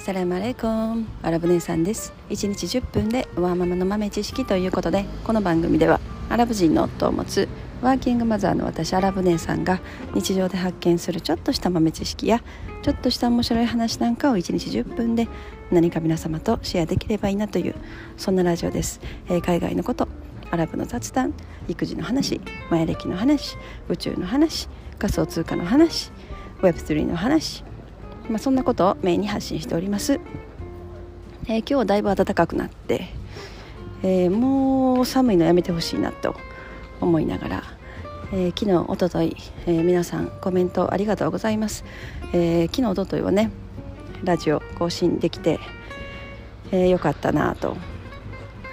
サラマレコンアラブ姉さんです。1日10分でワーママの豆知識ということでこの番組ではアラブ人の夫を持つワーキングマザーの私アラブ姉さんが日常で発見するちょっとした豆知識やちょっとした面白い話なんかを1日10分で何か皆様とシェアできればいいなというそんなラジオです、えー、海外のことアラブの雑談育児の話マヤ歴の話宇宙の話仮想通貨の話 Web3 の話まあ、そんなことをメインに発信しております、えー、今日はだいぶ暖かくなって、えー、もう寒いのやめてほしいなと思いながら、えー、昨日おととい、え皆さんコメントありがとうございます、え昨日おとといはねラジオ更新できて、えよかったなと。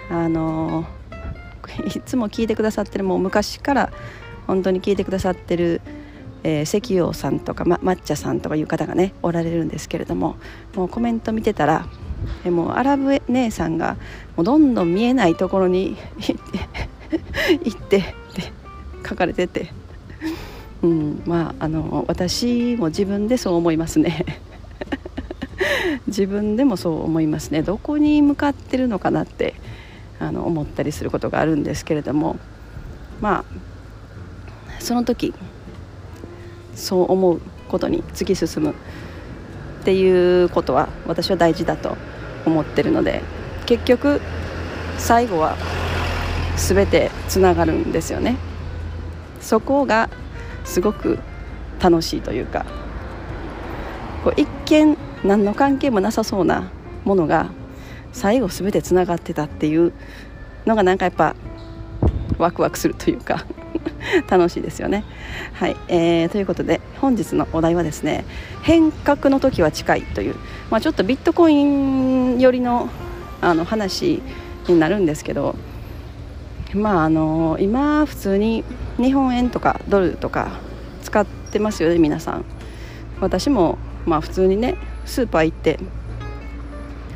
あの いつも聞いてくださってるもう昔から本当に聞いてくださってるえー、石王さんとか、ま、抹茶さんとかいう方がねおられるんですけれどももうコメント見てたらえもうアラブ姉さんがもうどんどん見えないところに 行ってって書かれてて、うん、まああの私も自分でそう思いますね。自分でもそう思いますね。どこに向かってるのかなってあの思ったりすることがあるんですけれどもまあその時そう思うことに突き進む。っていうことは私は大事だと思ってるので結局最後は全てつながるんですよね。そこがすごく楽しいというかこう一見何の関係もなさそうなものが最後全てつながってたっていうのがなんかやっぱワクワクするというか。楽しいですよね。はい、えー、ということで本日のお題はですね変革の時は近いという、まあ、ちょっとビットコイン寄りのあの話になるんですけど、まあ、あの今普通に日本円とかドルとか使ってますよね皆さん。私もまあ普通にねスーパー行って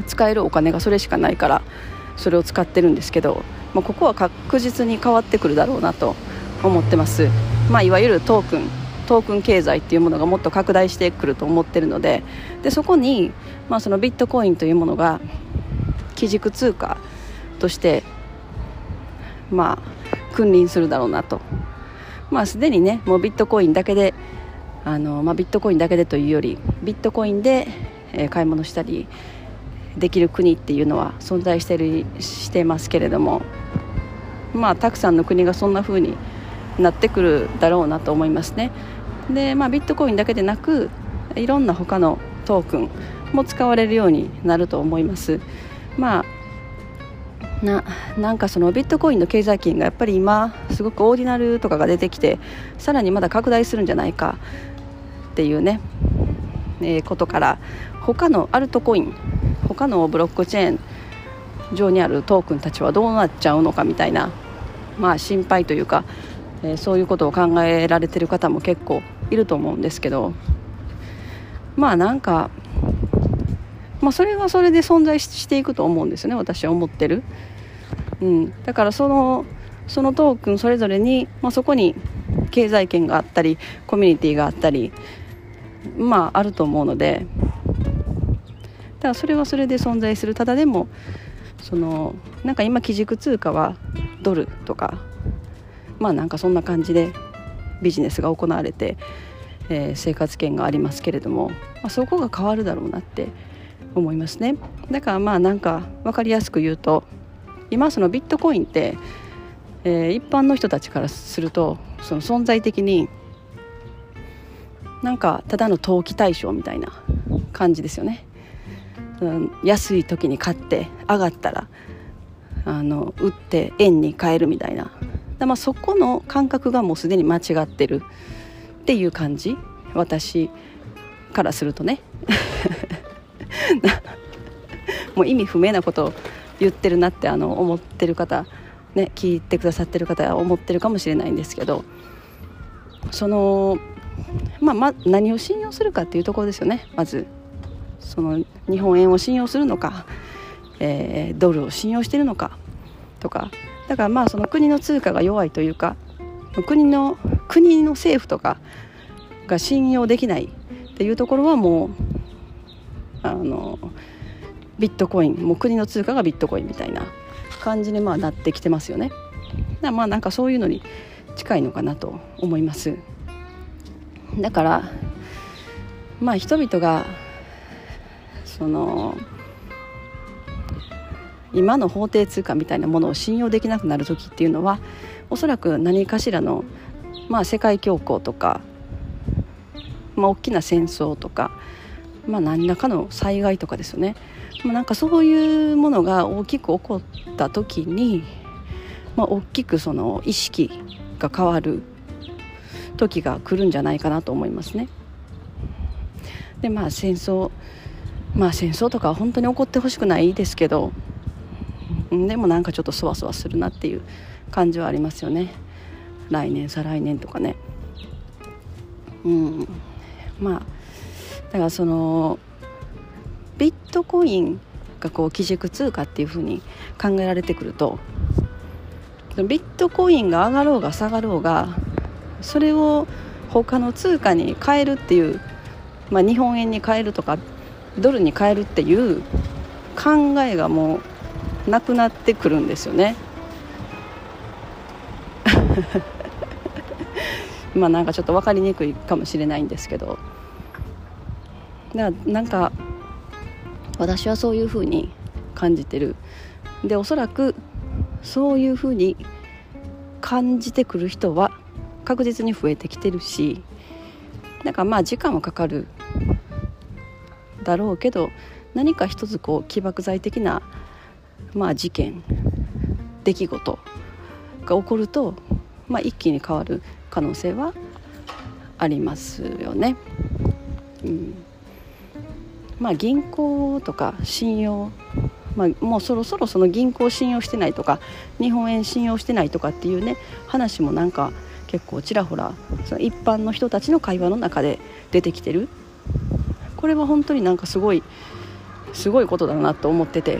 使えるお金がそれしかないからそれを使ってるんですけど、まあ、ここは確実に変わってくるだろうなと思ってます、まあ、いわゆるトークントークン経済っていうものがもっと拡大してくると思ってるのででそこに、まあ、そのビットコインというものが基軸通貨としてまあ君臨するだろうなと。まあすでにねもうビットコインだけであの、まあ、ビットコインだけでというよりビットコインで、え、買い物したりできる国っていうのは存在してるしてますけれどもまあたくさんの国がそんな風になってくるだろうなと思いますね。で、まあ、ビットコインだけでなくいろんな他のトークンも使われるようになると思います。まあななんかそのビットコインの経済圏がやっぱり今すごくオーディナルとかが出てきてさらにまだ拡大するんじゃないかっていうね、えー、ことから他のアルトコイン他のブロックチェーン上にあるトークンたちはどうなっちゃうのかみたいな、まあ、心配というかえー、そういうことを考えられてる方も結構いると思うんですけどまあなんか、まあ、それはそれで存在していくと思うんですよね私は思ってる、うん、だからそのそのトークンそれぞれに、まあ、そこに経済圏があったりコミュニティがあったりまああると思うのでだからそれはそれで存在する。ただでもそのなんか今基軸通貨はドルとかまあなんかそんな感じでビジネスが行われて、えー、生活圏がありますけれども、まあ、そこが変わるだろうなって思いますねだからまあなんか分かりやすく言うと今そのビットコインって、えー、一般の人たちからするとその存在的になんかただの投機対象みたいな感じですよね。安い時に買って上がったらあの売って円に変えるみたいなまあ、そこの感覚がもうすでに間違ってるっていう感じ？私からするとね。もう意味不明なことを言ってるなってあの思ってる方ね聞いてくださってる方は思ってるかもしれないんですけどそのまあ、ま何を信用するかっていうところですよね。まずその日本円を信用するのか、えー、ドルを信用してるのかとかだからまあその国の通貨が弱いというか国の国の政府とかが信用できないっていうところはもうあのビットコインもう国の通貨がビットコインみたいな感じにまあなってきてますよね。だまあなんかそういうのに近いのかなと思います。だからまあ人々がその今の法定通貨みたいなものを信用できなくなる時っていうのはおそらく何かしらの、まあ、世界恐慌とか、まあ、大きな戦争とか、まあ、何らかの災害とかですよね、まあ、なんかそういうものが大きく起こった時に、まあ、大きくその意識が変わる時が来るんじゃないかなと思いますね。でまあ戦争まあ戦争とかは本当に起こってほしくないですけどでもなんかちょっとそわそわするなっていう感じはありますよね。来年再来年とかね。うん。まあだからそのビットコインがこう基軸通貨っていうふうに考えられてくるとビットコインが上がろうが下がろうがそれを他の通貨に変えるっていう、まあ、日本円に変えるとかドルに変えるっていう考えがもうなくなってくるんですよね。まあなんかちょっと分かりにくいかもしれないんですけど。だからなんか私はそういうふうに感じてる。でおそらくそういうふうに感じてくる人は確実に増えてきてるし。だかまあ時間はかかるだろうけど何か一つこう起爆剤的な、まあ、事件出来事が起こると、まあ、一気に変わる可能性はありますよね。うん。まあ、銀行とか信用、まあ、もうそろそろその銀行信用してないとか日本円信用してないとかっていうね話もなんか結構ちらほらその一般の人たちの会話の中で出てきてる。これは本当になんかすごいすごいことだなと思ってて。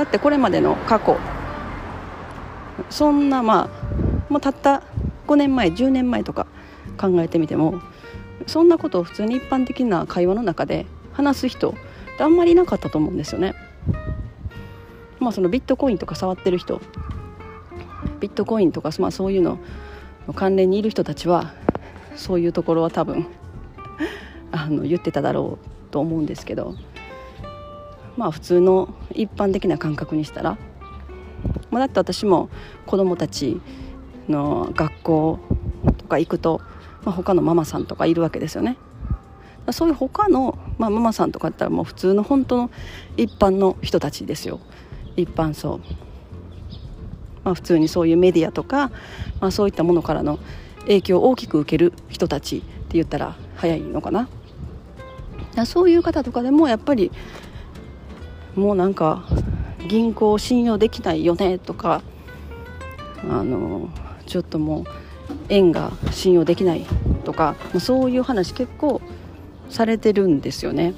だってこれまでの過去そんなまあもうたった5年前10年前とか考えてみてもそんなことを普通に一般的な会話の中で話す人ってあんまりいなかったと思うんですよね。まあそのビットコインとか触ってる人ビットコインとか、まあ、そういうの関連にいる人たちはそういうところは多分あの言ってただろうと思うんですけどまあ普通の一般的な感覚にしたら、まあ、だって私も子供たちの学校とか行くと、まあ、他のママさんとかいるわけですよね。そういう他の、まあ、ママさんとかだったらもう普通の本当の一般の人たちですよ。一般層、まあ、普通にそういうメディアとか、まあ、そういったものからの影響を大きく受ける人たちって言ったら早いのかな。そういう方とかでもやっぱりもうなんか銀行を信用できないよねとかあのちょっともう円が信用できないとかそういう話結構されてるんですよね。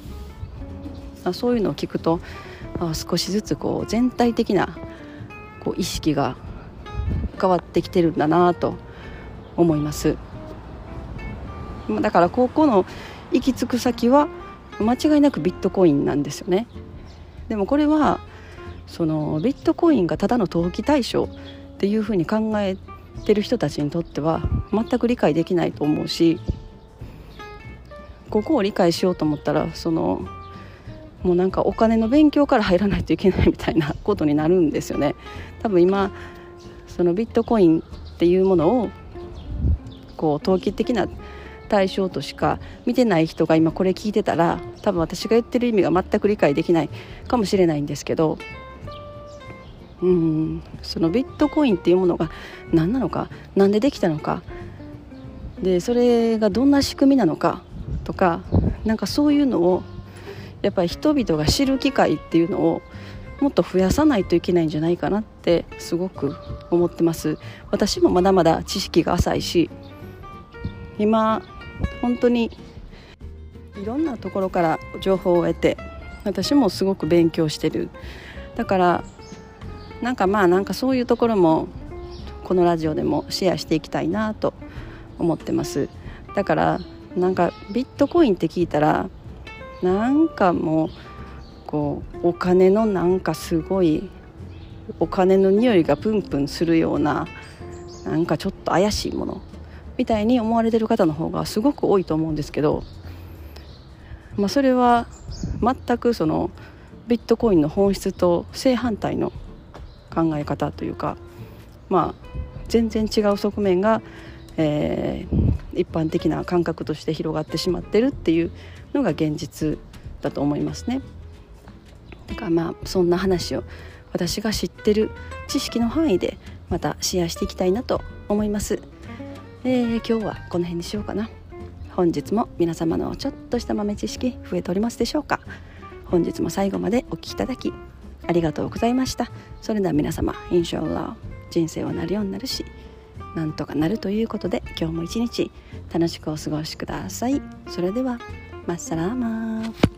そういうのを聞くとあ少しずつこう全体的なこう意識が変わってきてるんだなと思います。だから高校の行き着く先は間違いなくビットコインなんですよねでもこれはそのビットコインがただの投機対象っていうふうに考えてる人たちにとっては全く理解できないと思うしここを理解しようと思ったらそのもうなんかお金の勉強から入らないといけないみたいなことになるんですよね。多分今そのビットコインっていうものをこう投機的な対象としか見てない人が今これ聞いてたら多分私が言ってる意味が全く理解できないかもしれないんですけどうんそのビットコインっていうものが何なのか何でできたのかでそれがどんな仕組みなのかとかなんかそういうのをやっぱり人々が知る機会っていうのをもっと増やさないといけないんじゃないかなってすごく思ってます。私もまだまだ知識が浅いし今本当にいろんなところから情報を得て私もすごく勉強してる。だからなんかまあなんかそういうところもこのラジオでもシェアしていきたいなと思ってます。だからなんかビットコインって聞いたらなんかもうこうお金のなんかすごいお金の匂いがプンプンするようななんかちょっと怪しいものみたいに思われてる方の方がすごく多いと思うんですけど、まあ、それは全くそのビットコインの本質と正反対の考え方というかまあ全然違う側面が、えー、一般的な感覚として広がってしまってるっていうのが現実だと思いますね。だからまあそんな話を私が知ってる知識の範囲でまたシェアしていきたいなと思います。えー、今日はこの辺にしようかな。本日も皆様のちょっとした豆知識増えておりますでしょうか。本日も最後までお聴きいただきありがとうございました。それでは皆様インシャーラー人生はなるようになるしなんとかなるということで今日も一日楽しくお過ごしください。それではマッサラーマー。